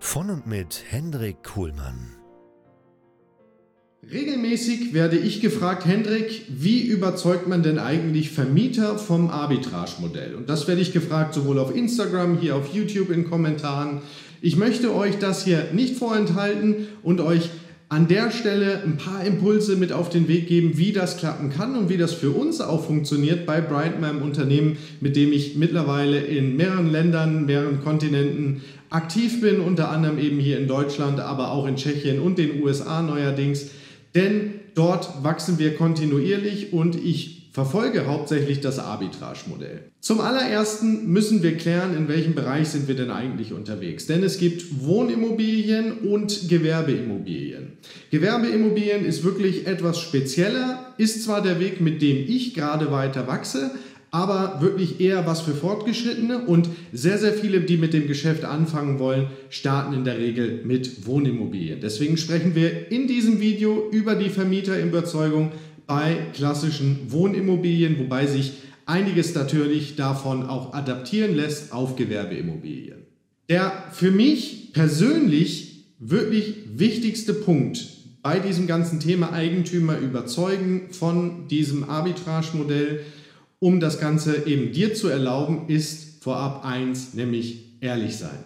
Von und mit Hendrik Kuhlmann. Regelmäßig werde ich gefragt, Hendrik, wie überzeugt man denn eigentlich Vermieter vom Arbitrage-Modell? Und das werde ich gefragt sowohl auf Instagram, hier auf YouTube in Kommentaren. Ich möchte euch das hier nicht vorenthalten und euch an der Stelle ein paar Impulse mit auf den Weg geben, wie das klappen kann und wie das für uns auch funktioniert bei Bright, meinem Unternehmen, mit dem ich mittlerweile in mehreren Ländern, mehreren Kontinenten aktiv bin, unter anderem eben hier in Deutschland, aber auch in Tschechien und den USA neuerdings. Denn dort wachsen wir kontinuierlich und ich verfolge hauptsächlich das Arbitrage-Modell. Zum allerersten müssen wir klären, in welchem Bereich sind wir denn eigentlich unterwegs. Denn es gibt Wohnimmobilien und Gewerbeimmobilien. Gewerbeimmobilien ist wirklich etwas spezieller, ist zwar der Weg, mit dem ich gerade weiter wachse, aber wirklich eher was für Fortgeschrittene und sehr, sehr viele, die mit dem Geschäft anfangen wollen, starten in der Regel mit Wohnimmobilien. Deswegen sprechen wir in diesem Video über die Vermieterüberzeugung bei klassischen Wohnimmobilien, wobei sich einiges natürlich davon auch adaptieren lässt auf Gewerbeimmobilien. Der für mich persönlich wirklich wichtigste Punkt bei diesem ganzen Thema Eigentümer überzeugen von diesem Arbitrage-Modell, um das Ganze eben dir zu erlauben, ist vorab eins, nämlich ehrlich sein.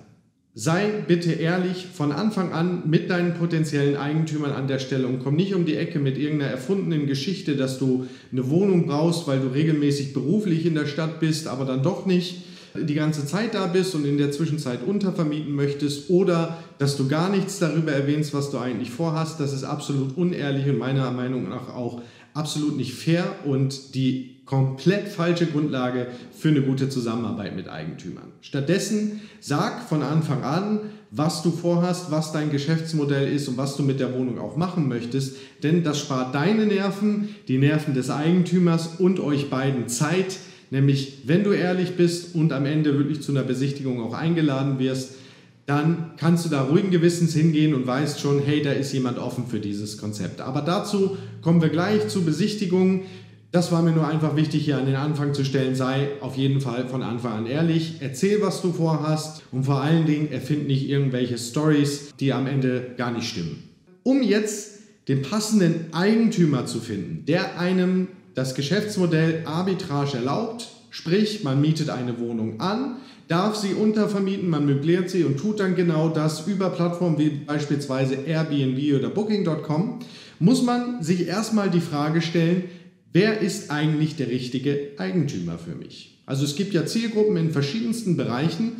Sei bitte ehrlich von Anfang an mit deinen potenziellen Eigentümern an der Stelle und komm nicht um die Ecke mit irgendeiner erfundenen Geschichte, dass du eine Wohnung brauchst, weil du regelmäßig beruflich in der Stadt bist, aber dann doch nicht die ganze Zeit da bist und in der Zwischenzeit untervermieten möchtest oder dass du gar nichts darüber erwähnst, was du eigentlich vorhast. Das ist absolut unehrlich und meiner Meinung nach auch absolut nicht fair und die komplett falsche Grundlage für eine gute Zusammenarbeit mit Eigentümern. Stattdessen sag von Anfang an, was du vorhast, was dein Geschäftsmodell ist und was du mit der Wohnung auch machen möchtest, denn das spart deine Nerven, die Nerven des Eigentümers und euch beiden Zeit, nämlich wenn du ehrlich bist und am Ende wirklich zu einer Besichtigung auch eingeladen wirst, dann kannst du da ruhigen Gewissens hingehen und weißt schon, hey, da ist jemand offen für dieses Konzept. Aber dazu kommen wir gleich zu Besichtigungen. Das war mir nur einfach wichtig, hier an den Anfang zu stellen. Sei auf jeden Fall von Anfang an ehrlich. Erzähl, was du vorhast und vor allen Dingen erfind nicht irgendwelche Stories, die am Ende gar nicht stimmen. Um jetzt den passenden Eigentümer zu finden, der einem das Geschäftsmodell Arbitrage erlaubt, sprich, man mietet eine Wohnung an, darf sie untervermieten, man möbliert sie und tut dann genau das über Plattformen wie beispielsweise Airbnb oder Booking.com, muss man sich erstmal die Frage stellen, wer ist eigentlich der richtige Eigentümer für mich? Also es gibt ja Zielgruppen in verschiedensten Bereichen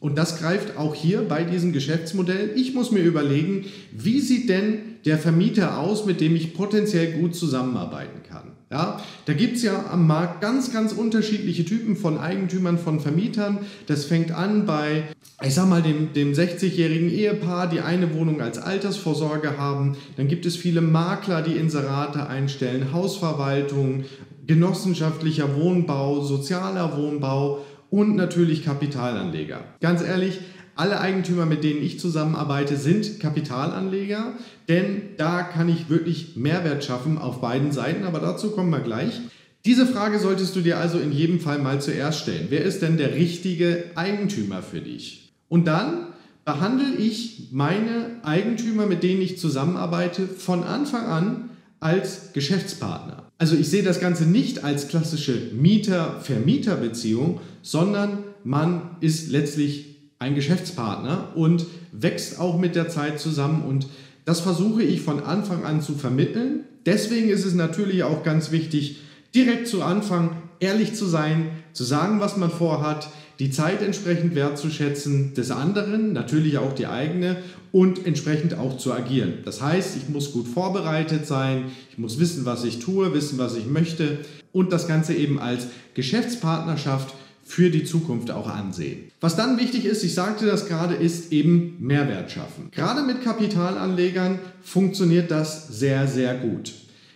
und das greift auch hier bei diesem Geschäftsmodell. Ich muss mir überlegen, wie sieht denn der Vermieter aus, mit dem ich potenziell gut zusammenarbeiten kann. Ja, da gibt es ja am Markt ganz, ganz unterschiedliche Typen von Eigentümern, von Vermietern. Das fängt an bei, ich sag mal, dem, dem 60-jährigen Ehepaar, die eine Wohnung als Altersvorsorge haben. Dann gibt es viele Makler, die Inserate einstellen, Hausverwaltung, genossenschaftlicher Wohnbau, sozialer Wohnbau und natürlich Kapitalanleger. Ganz ehrlich, alle Eigentümer, mit denen ich zusammenarbeite, sind Kapitalanleger, denn da kann ich wirklich Mehrwert schaffen auf beiden Seiten, aber dazu kommen wir gleich. Diese Frage solltest du dir also in jedem Fall mal zuerst stellen. Wer ist denn der richtige Eigentümer für dich? Und dann behandle ich meine Eigentümer, mit denen ich zusammenarbeite, von Anfang an als Geschäftspartner. Also ich sehe das Ganze nicht als klassische Mieter-Vermieter-Beziehung, sondern man ist letztlich ein Geschäftspartner und wächst auch mit der Zeit zusammen und Das versuche ich von Anfang an zu vermitteln. Deswegen ist es natürlich auch ganz wichtig, direkt zu Anfang ehrlich zu sein, zu sagen, was man vorhat, die Zeit entsprechend wertzuschätzen des anderen, natürlich auch die eigene und entsprechend auch zu agieren. Das heißt, ich muss gut vorbereitet sein, ich muss wissen, was ich tue, wissen, was ich möchte und das Ganze eben als Geschäftspartnerschaft für die Zukunft auch ansehen. Was dann wichtig ist, ich sagte das gerade, ist eben Mehrwert schaffen. Gerade mit Kapitalanlegern funktioniert das sehr, sehr gut.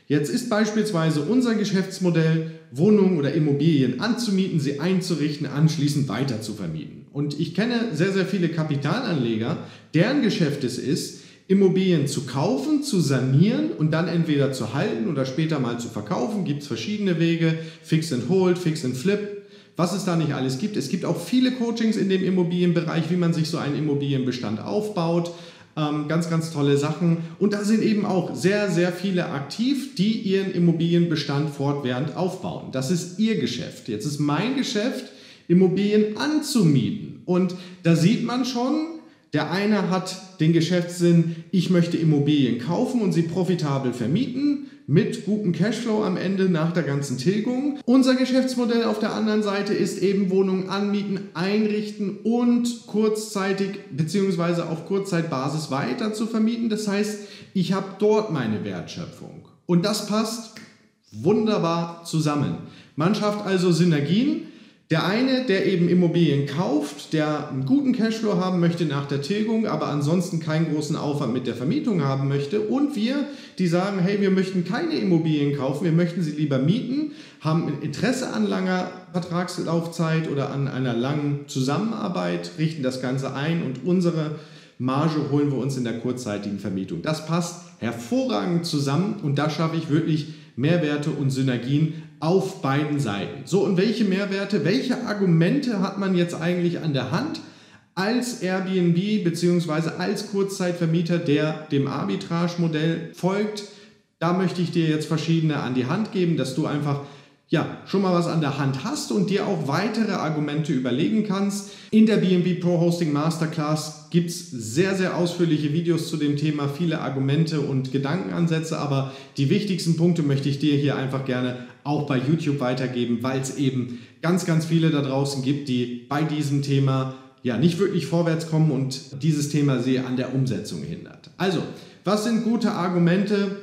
Jetzt ist beispielsweise unser Geschäftsmodell, Wohnungen oder Immobilien anzumieten, sie einzurichten, anschließend weiter zu vermieten. Und ich kenne sehr, sehr viele Kapitalanleger, deren Geschäft es ist, Immobilien zu kaufen, zu sanieren und dann entweder zu halten oder später mal zu verkaufen. Gibt es verschiedene Wege, Fix and Hold, Fix and Flip, was es da nicht alles gibt. Es gibt auch viele Coachings in dem Immobilienbereich, wie man sich so einen Immobilienbestand aufbaut. Ähm, ganz, ganz tolle Sachen. Und da sind eben auch sehr, sehr viele aktiv, die ihren Immobilienbestand fortwährend aufbauen. Das ist ihr Geschäft. Jetzt ist mein Geschäft, Immobilien anzumieten. Und da sieht man schon, der eine hat den Geschäftssinn, ich möchte Immobilien kaufen und sie profitabel vermieten mit gutem Cashflow am Ende nach der ganzen Tilgung. Unser Geschäftsmodell auf der anderen Seite ist eben Wohnungen anmieten, einrichten und kurzzeitig bzw. auf Kurzzeitbasis weiter zu vermieten. Das heißt, ich habe dort meine Wertschöpfung. Und das passt wunderbar zusammen. Man schafft also Synergien der eine, der eben Immobilien kauft, der einen guten Cashflow haben möchte nach der Tilgung, aber ansonsten keinen großen Aufwand mit der Vermietung haben möchte. Und wir, die sagen, hey, wir möchten keine Immobilien kaufen, wir möchten sie lieber mieten, haben Interesse an langer Vertragslaufzeit oder an einer langen Zusammenarbeit, richten das Ganze ein und unsere Marge holen wir uns in der kurzzeitigen Vermietung. Das passt hervorragend zusammen und da schaffe ich wirklich Mehrwerte und Synergien auf beiden Seiten. So, und welche Mehrwerte, welche Argumente hat man jetzt eigentlich an der Hand als Airbnb bzw. als Kurzzeitvermieter, der dem Arbitrage-Modell folgt? Da möchte ich dir jetzt verschiedene an die Hand geben, dass du einfach ja, schon mal was an der Hand hast und dir auch weitere Argumente überlegen kannst. In der BNB Pro Hosting Masterclass gibt es sehr, sehr ausführliche Videos zu dem Thema, viele Argumente und Gedankenansätze, aber die wichtigsten Punkte möchte ich dir hier einfach gerne auch bei YouTube weitergeben, weil es eben ganz, ganz viele da draußen gibt, die bei diesem Thema ja nicht wirklich vorwärts kommen und dieses Thema sie an der Umsetzung hindert. Also, was sind gute Argumente?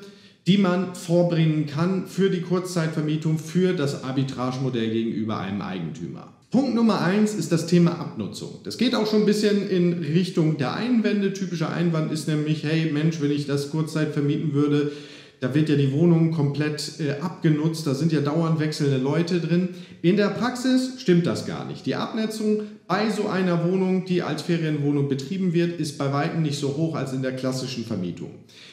Die man vorbringen kann für die Kurzzeitvermietung, für das Arbitragemodell gegenüber einem Eigentümer. Punkt Nummer eins ist das Thema Abnutzung. Das geht auch schon ein bisschen in Richtung der Einwände. Typischer Einwand ist nämlich, hey Mensch, wenn ich das Kurzzeit vermieten würde, da wird ja die Wohnung komplett äh, abgenutzt, da sind ja dauernd wechselnde Leute drin. In der Praxis stimmt das gar nicht. Die Abnetzung bei so einer Wohnung, die als Ferienwohnung betrieben wird, ist bei weitem nicht so hoch als in der klassischen Vermietung.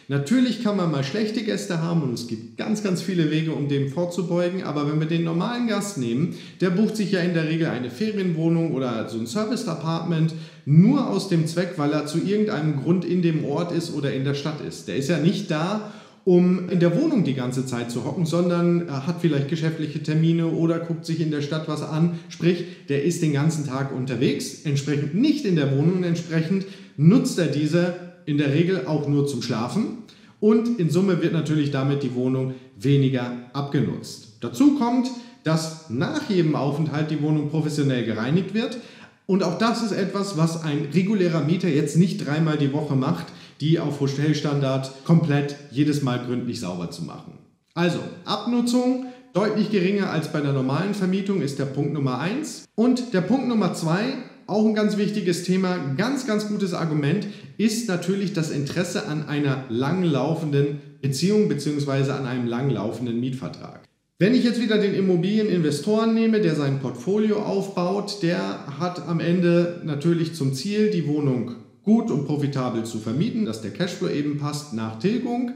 Natürlich kann man mal schlechte Gäste haben und es gibt ganz, ganz viele Wege, um dem vorzubeugen, aber wenn wir den normalen Gast nehmen, der bucht sich ja in der Regel eine Ferienwohnung oder so ein Service-Apartment nur aus dem Zweck, weil er zu irgendeinem Grund in dem Ort ist oder in der Stadt ist. Der ist ja nicht da, um in der Wohnung die ganze Zeit zu hocken, sondern er hat vielleicht geschäftliche Termine oder guckt sich in der Stadt was an. Sprich, der ist den ganzen Tag unterwegs, entsprechend nicht in der Wohnung, entsprechend nutzt er diese in der Regel auch nur zum Schlafen und in Summe wird natürlich damit die Wohnung weniger abgenutzt. Dazu kommt, dass nach jedem Aufenthalt die Wohnung professionell gereinigt wird. Und auch das ist etwas, was ein regulärer Mieter jetzt nicht dreimal die Woche macht, die auf Hotelstandard komplett jedes Mal gründlich sauber zu machen. Also, Abnutzung deutlich geringer als bei der normalen Vermietung ist der Punkt Nummer 1. Und der Punkt Nummer 2, auch ein ganz wichtiges Thema, ganz, ganz gutes Argument, ist natürlich das Interesse an einer langlaufenden Beziehung bzw. an einem langlaufenden Mietvertrag. Wenn ich jetzt wieder den Immobilieninvestoren nehme, der sein Portfolio aufbaut, der hat am Ende natürlich zum Ziel, die Wohnung gut und profitabel zu vermieten, dass der Cashflow eben passt nach Tilgung,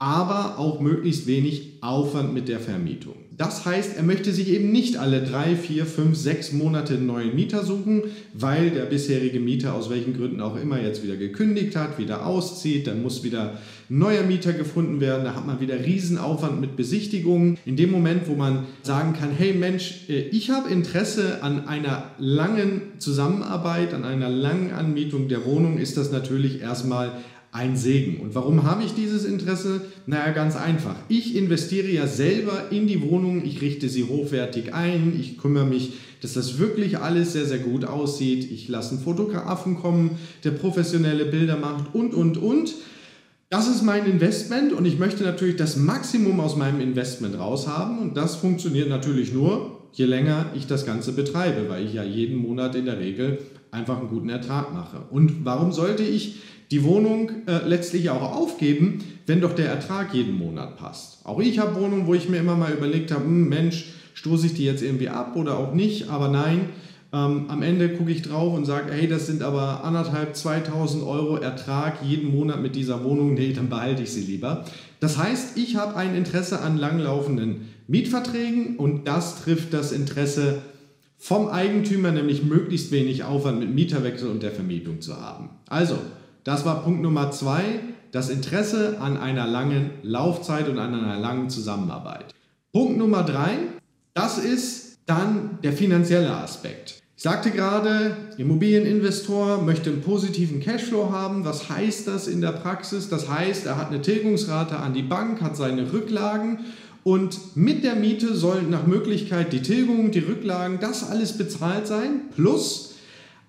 aber auch möglichst wenig Aufwand mit der Vermietung. Das heißt, er möchte sich eben nicht alle drei, vier, fünf, sechs Monate einen neuen Mieter suchen, weil der bisherige Mieter aus welchen Gründen auch immer jetzt wieder gekündigt hat, wieder auszieht, dann muss wieder neuer Mieter gefunden werden, da hat man wieder Riesenaufwand mit Besichtigungen. In dem Moment, wo man sagen kann, hey Mensch, äh, ich habe Interesse an einer langen Zusammenarbeit, an einer langen Anmietung der Wohnung, ist das natürlich erstmal ein Segen. Und warum habe ich dieses Interesse? Naja, ganz einfach. Ich investiere ja selber in die Wohnung, ich richte sie hochwertig ein, ich kümmere mich, dass das wirklich alles sehr, sehr gut aussieht. Ich lasse einen Fotografen kommen, der professionelle Bilder macht und, und, und. Das ist mein Investment und ich möchte natürlich das Maximum aus meinem Investment raushaben und das funktioniert natürlich nur, je länger ich das Ganze betreibe, weil ich ja jeden Monat in der Regel einfach einen guten Ertrag mache. Und warum sollte ich die Wohnung äh, letztlich auch aufgeben, wenn doch der Ertrag jeden Monat passt? Auch ich habe Wohnungen, wo ich mir immer mal überlegt habe, hm, Mensch, stoße ich die jetzt irgendwie ab oder auch nicht, aber nein, ähm, am Ende gucke ich drauf und sage, hey, das sind aber anderthalb, 2000 Euro Ertrag jeden Monat mit dieser Wohnung. Nee, dann behalte ich sie lieber. Das heißt, ich habe ein Interesse an langlaufenden Mietverträgen und das trifft das Interesse vom Eigentümer, nämlich möglichst wenig Aufwand mit Mieterwechsel und der Vermietung zu haben. Also, das war Punkt Nummer zwei, das Interesse an einer langen Laufzeit und an einer langen Zusammenarbeit. Punkt Nummer drei, das ist dann der finanzielle Aspekt. Ich sagte gerade, Immobilieninvestor möchte einen positiven Cashflow haben. Was heißt das in der Praxis? Das heißt, er hat eine Tilgungsrate an die Bank, hat seine Rücklagen und mit der Miete sollen nach Möglichkeit die Tilgung, die Rücklagen, das alles bezahlt sein, plus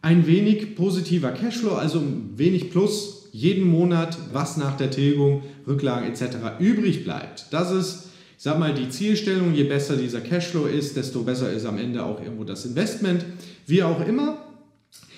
ein wenig positiver Cashflow, also ein wenig plus jeden Monat, was nach der Tilgung, Rücklagen etc. übrig bleibt. Das ist ich sag mal, die Zielstellung, je besser dieser Cashflow ist, desto besser ist am Ende auch irgendwo das Investment. Wie auch immer.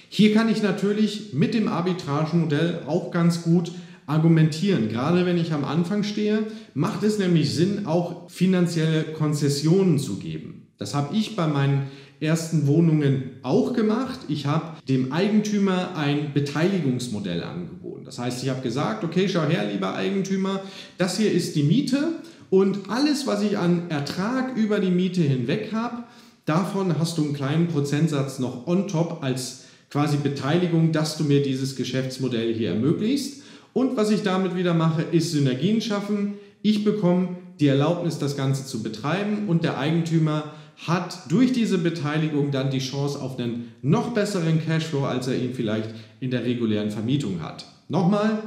Hier kann ich natürlich mit dem Arbitragemodell auch ganz gut argumentieren. Gerade wenn ich am Anfang stehe, macht es nämlich Sinn, auch finanzielle Konzessionen zu geben. Das habe ich bei meinen ersten Wohnungen auch gemacht. Ich habe dem Eigentümer ein Beteiligungsmodell angeboten. Das heißt, ich habe gesagt, okay, schau her, lieber Eigentümer, das hier ist die Miete und alles, was ich an Ertrag über die Miete hinweg habe, davon hast du einen kleinen Prozentsatz noch on top als quasi Beteiligung, dass du mir dieses Geschäftsmodell hier ermöglicht. Und was ich damit wieder mache, ist Synergien schaffen. Ich bekomme die Erlaubnis, das Ganze zu betreiben und der Eigentümer hat durch diese Beteiligung dann die Chance auf einen noch besseren Cashflow, als er ihn vielleicht in der regulären Vermietung hat. Nochmal,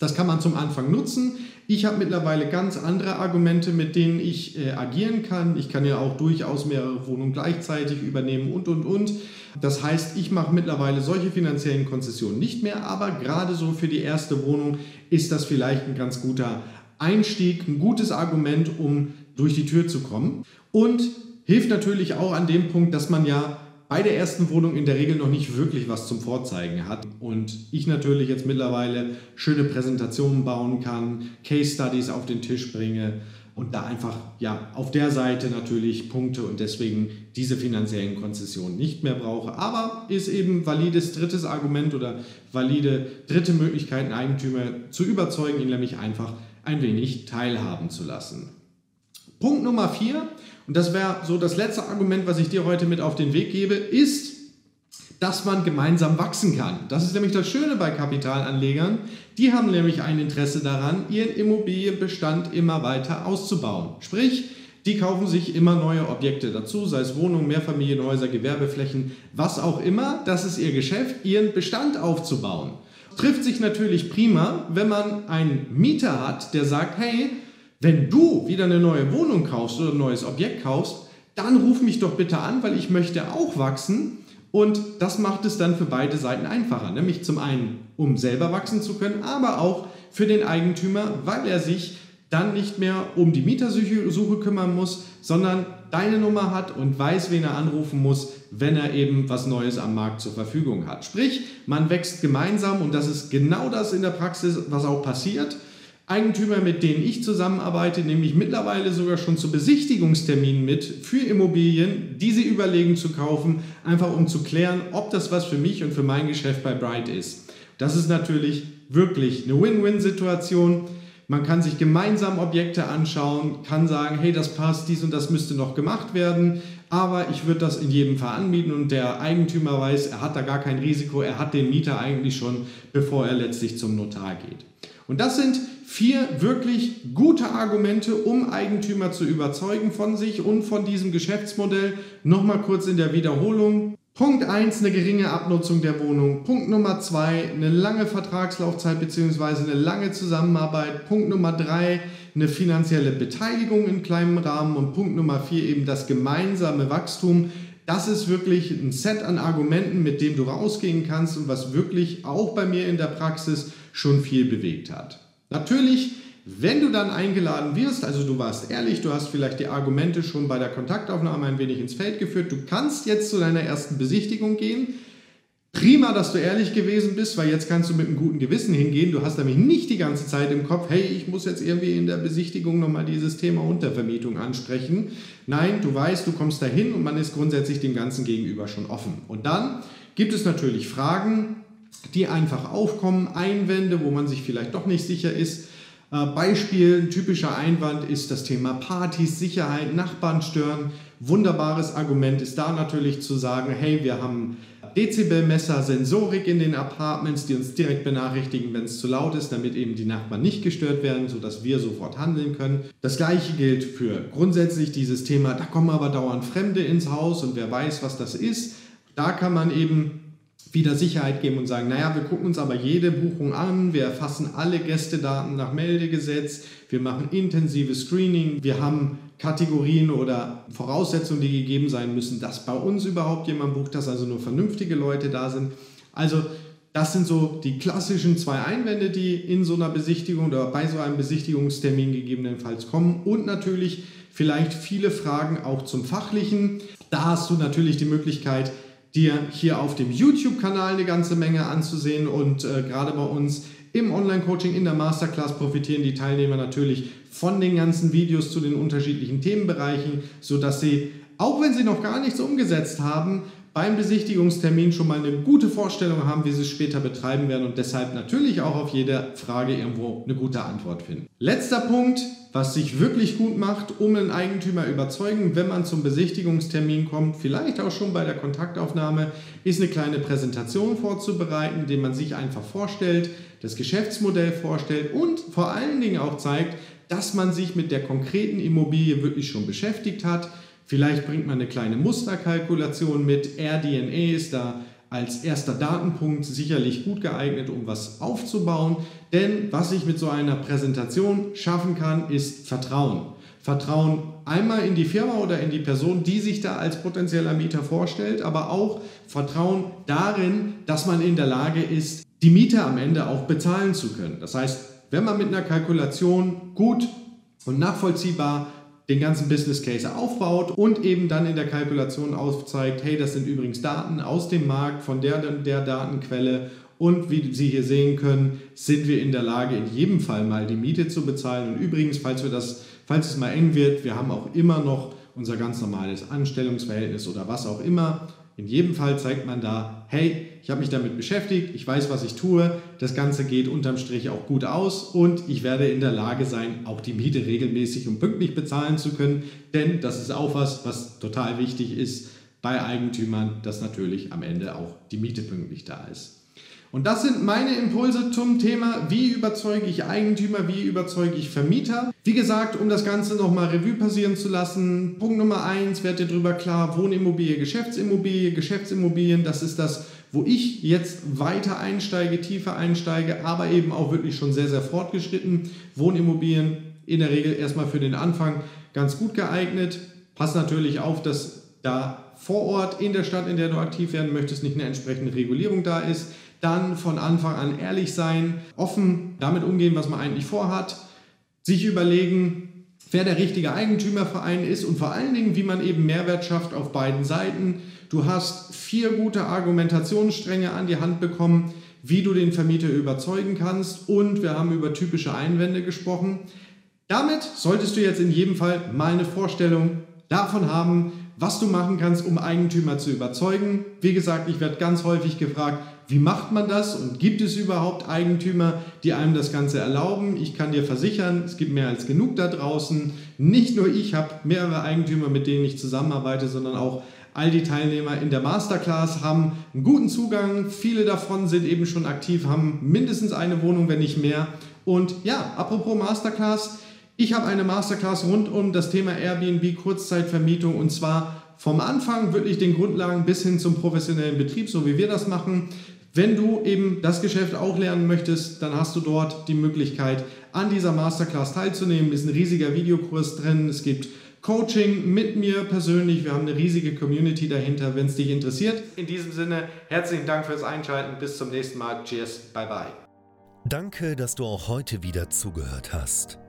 das kann man zum Anfang nutzen. Ich habe mittlerweile ganz andere Argumente, mit denen ich äh, agieren kann. Ich kann ja auch durchaus mehrere Wohnungen gleichzeitig übernehmen und, und, und. Das heißt, ich mache mittlerweile solche finanziellen Konzessionen nicht mehr, aber gerade so für die erste Wohnung ist das vielleicht ein ganz guter Einstieg, ein gutes Argument, um durch die Tür zu kommen. Und hilft natürlich auch an dem Punkt, dass man ja bei der ersten Wohnung in der Regel noch nicht wirklich was zum Vorzeigen hat. Und ich natürlich jetzt mittlerweile schöne Präsentationen bauen kann, Case Studies auf den Tisch bringe und da einfach ja auf der Seite natürlich Punkte und deswegen diese finanziellen Konzessionen nicht mehr brauche. Aber ist eben valides drittes Argument oder valide dritte Möglichkeit, einen Eigentümer zu überzeugen, ihn nämlich einfach ein wenig teilhaben zu lassen. Punkt Nummer vier und das wäre so das letzte Argument, was ich dir heute mit auf den Weg gebe, ist, dass man gemeinsam wachsen kann. Das ist nämlich das Schöne bei Kapitalanlegern. Die haben nämlich ein Interesse daran, ihren Immobilienbestand immer weiter auszubauen. Sprich, die kaufen sich immer neue Objekte dazu, sei es Wohnungen, Mehrfamilienhäuser, Gewerbeflächen, was auch immer. Das ist ihr Geschäft, ihren Bestand aufzubauen. Trifft sich natürlich prima, wenn man einen Mieter hat, der sagt, hey, wenn du wieder eine neue Wohnung kaufst oder ein neues Objekt kaufst, dann ruf mich doch bitte an, weil ich möchte auch wachsen. Und das macht es dann für beide Seiten einfacher. Nämlich zum einen, um selber wachsen zu können, aber auch für den Eigentümer, weil er sich dann nicht mehr um die Mietersuche kümmern muss, sondern deine Nummer hat und weiß, wen er anrufen muss, wenn er eben was Neues am Markt zur Verfügung hat. Sprich, man wächst gemeinsam und das ist genau das in der Praxis, was auch passiert. Eigentümer, mit denen ich zusammenarbeite, nehme ich mittlerweile sogar schon zu Besichtigungsterminen mit für Immobilien, die sie überlegen zu kaufen, einfach um zu klären, ob das was für mich und für mein Geschäft bei Bright ist. Das ist natürlich wirklich eine Win-Win-Situation. Man kann sich gemeinsam Objekte anschauen, kann sagen, hey, das passt, dies und das müsste noch gemacht werden, aber ich würde das in jedem Fall anbieten und der Eigentümer weiß, er hat da gar kein Risiko, er hat den Mieter eigentlich schon, bevor er letztlich zum Notar geht. Und das sind vier wirklich gute Argumente, um Eigentümer zu überzeugen von sich und von diesem Geschäftsmodell. Nochmal kurz in der Wiederholung. Punkt 1, eine geringe Abnutzung der Wohnung. Punkt Nummer 2, eine lange Vertragslaufzeit bzw. eine lange Zusammenarbeit. Punkt Nummer 3, eine finanzielle Beteiligung in kleinem Rahmen. Und Punkt Nummer 4, eben das gemeinsame Wachstum. Das ist wirklich ein Set an Argumenten, mit dem du rausgehen kannst und was wirklich auch bei mir in der Praxis schon viel bewegt hat. Natürlich wenn du dann eingeladen wirst, also du warst ehrlich, du hast vielleicht die Argumente schon bei der Kontaktaufnahme ein wenig ins Feld geführt, du kannst jetzt zu deiner ersten Besichtigung gehen. Prima, dass du ehrlich gewesen bist, weil jetzt kannst du mit einem guten Gewissen hingehen. Du hast nämlich nicht die ganze Zeit im Kopf, hey, ich muss jetzt irgendwie in der Besichtigung nochmal dieses Thema Untervermietung ansprechen. Nein, du weißt, du kommst dahin und man ist grundsätzlich dem Ganzen gegenüber schon offen. Und dann gibt es natürlich Fragen, die einfach aufkommen, Einwände, wo man sich vielleicht doch nicht sicher ist. Äh, Beispiel, ein typischer Einwand ist das Thema Partys, Sicherheit, Nachbarn stören. Wunderbares Argument ist da natürlich zu sagen, hey, wir haben Dezibelmesser, Sensorik in den Apartments, die uns direkt benachrichtigen, wenn es zu laut ist, damit eben die Nachbarn nicht gestört werden, sodass wir sofort handeln können. Das gleiche gilt für grundsätzlich dieses Thema, da kommen aber dauernd Fremde ins Haus und wer weiß, was das ist. Da kann man eben wieder Sicherheit geben und sagen, naja, wir gucken uns aber jede Buchung an, wir erfassen alle Gästedaten nach Meldegesetz, wir machen intensives Screening, wir haben Kategorien oder Voraussetzungen, die gegeben sein müssen, dass bei uns überhaupt jemand bucht, dass also nur vernünftige Leute da sind. Also das sind so die klassischen zwei Einwände, die in so einer Besichtigung oder bei so einem Besichtigungstermin gegebenenfalls kommen und natürlich vielleicht viele Fragen auch zum Fachlichen. Da hast du natürlich die Möglichkeit, dir hier auf dem YouTube-Kanal eine ganze Menge anzusehen und äh, gerade bei uns im Online-Coaching, in der Masterclass profitieren die Teilnehmer natürlich von den ganzen Videos zu den unterschiedlichen Themenbereichen, sodass sie, auch wenn sie noch gar nichts umgesetzt haben, beim Besichtigungstermin schon mal eine gute Vorstellung haben, wie sie es später betreiben werden und deshalb natürlich auch auf jede Frage irgendwo eine gute Antwort finden. Letzter Punkt, was sich wirklich gut macht, um einen Eigentümer überzeugen, wenn man zum Besichtigungstermin kommt, vielleicht auch schon bei der Kontaktaufnahme, ist eine kleine Präsentation vorzubereiten, indem man sich einfach vorstellt, das Geschäftsmodell vorstellt und vor allen Dingen auch zeigt, dass man sich mit der konkreten Immobilie wirklich schon beschäftigt hat Vielleicht bringt man eine kleine Musterkalkulation mit. RDNA ist da als erster Datenpunkt sicherlich gut geeignet, um was aufzubauen. Denn was ich mit so einer Präsentation schaffen kann, ist Vertrauen. Vertrauen einmal in die Firma oder in die Person, die sich da als potenzieller Mieter vorstellt, aber auch Vertrauen darin, dass man in der Lage ist, die Miete am Ende auch bezahlen zu können. Das heißt, wenn man mit einer Kalkulation gut und nachvollziehbar den ganzen Business Case aufbaut und eben dann in der Kalkulation aufzeigt, hey, das sind übrigens Daten aus dem Markt von der der Datenquelle und wie Sie hier sehen können, sind wir in der Lage, in jedem Fall mal die Miete zu bezahlen. Und übrigens, falls, wir das, falls es mal eng wird, wir haben auch immer noch unser ganz normales Anstellungsverhältnis oder was auch immer. In jedem Fall zeigt man da, hey, ich habe mich damit beschäftigt, ich weiß, was ich tue, das Ganze geht unterm Strich auch gut aus und ich werde in der Lage sein, auch die Miete regelmäßig und pünktlich bezahlen zu können, denn das ist auch was, was total wichtig ist bei Eigentümern, dass natürlich am Ende auch die Miete pünktlich da ist. Und das sind meine Impulse zum Thema, wie überzeuge ich Eigentümer, wie überzeuge ich Vermieter. Wie gesagt, um das Ganze nochmal Revue passieren zu lassen, Punkt Nummer eins, werdet ihr darüber klar, Wohnimmobilie, Geschäftsimmobilie, Geschäftsimmobilien, das ist das, wo ich jetzt weiter einsteige, tiefer einsteige, aber eben auch wirklich schon sehr, sehr fortgeschritten. Wohnimmobilien in der Regel erstmal für den Anfang ganz gut geeignet. Passt natürlich auf, dass da vor Ort in der Stadt, in der du aktiv werden möchtest, nicht eine entsprechende Regulierung da ist dann von Anfang an ehrlich sein, offen damit umgehen, was man eigentlich vorhat, sich überlegen, wer der richtige Eigentümerverein ist und vor allen Dingen, wie man eben Mehrwert schafft auf beiden Seiten. Du hast vier gute Argumentationsstränge an die Hand bekommen, wie du den Vermieter überzeugen kannst und wir haben über typische Einwände gesprochen. Damit solltest du jetzt in jedem Fall mal eine Vorstellung davon haben, was du machen kannst, um Eigentümer zu überzeugen. Wie gesagt, ich werde ganz häufig gefragt, wie macht man das und gibt es überhaupt Eigentümer, die einem das Ganze erlauben? Ich kann dir versichern, es gibt mehr als genug da draußen. Nicht nur ich habe mehrere Eigentümer, mit denen ich zusammenarbeite, sondern auch all die Teilnehmer in der Masterclass haben einen guten Zugang. Viele davon sind eben schon aktiv, haben mindestens eine Wohnung, wenn nicht mehr. Und ja, apropos Masterclass, Ich habe eine Masterclass rund um das Thema Airbnb Kurzzeitvermietung und zwar vom Anfang wirklich den Grundlagen bis hin zum professionellen Betrieb, so wie wir das machen. Wenn du eben das Geschäft auch lernen möchtest, dann hast du dort die Möglichkeit, an dieser Masterclass teilzunehmen. Es ist ein riesiger Videokurs drin. Es gibt Coaching mit mir persönlich. Wir haben eine riesige Community dahinter, wenn es dich interessiert. In diesem Sinne, herzlichen Dank fürs Einschalten. Bis zum nächsten Mal. Cheers. Bye bye. Danke, dass du auch heute wieder zugehört hast.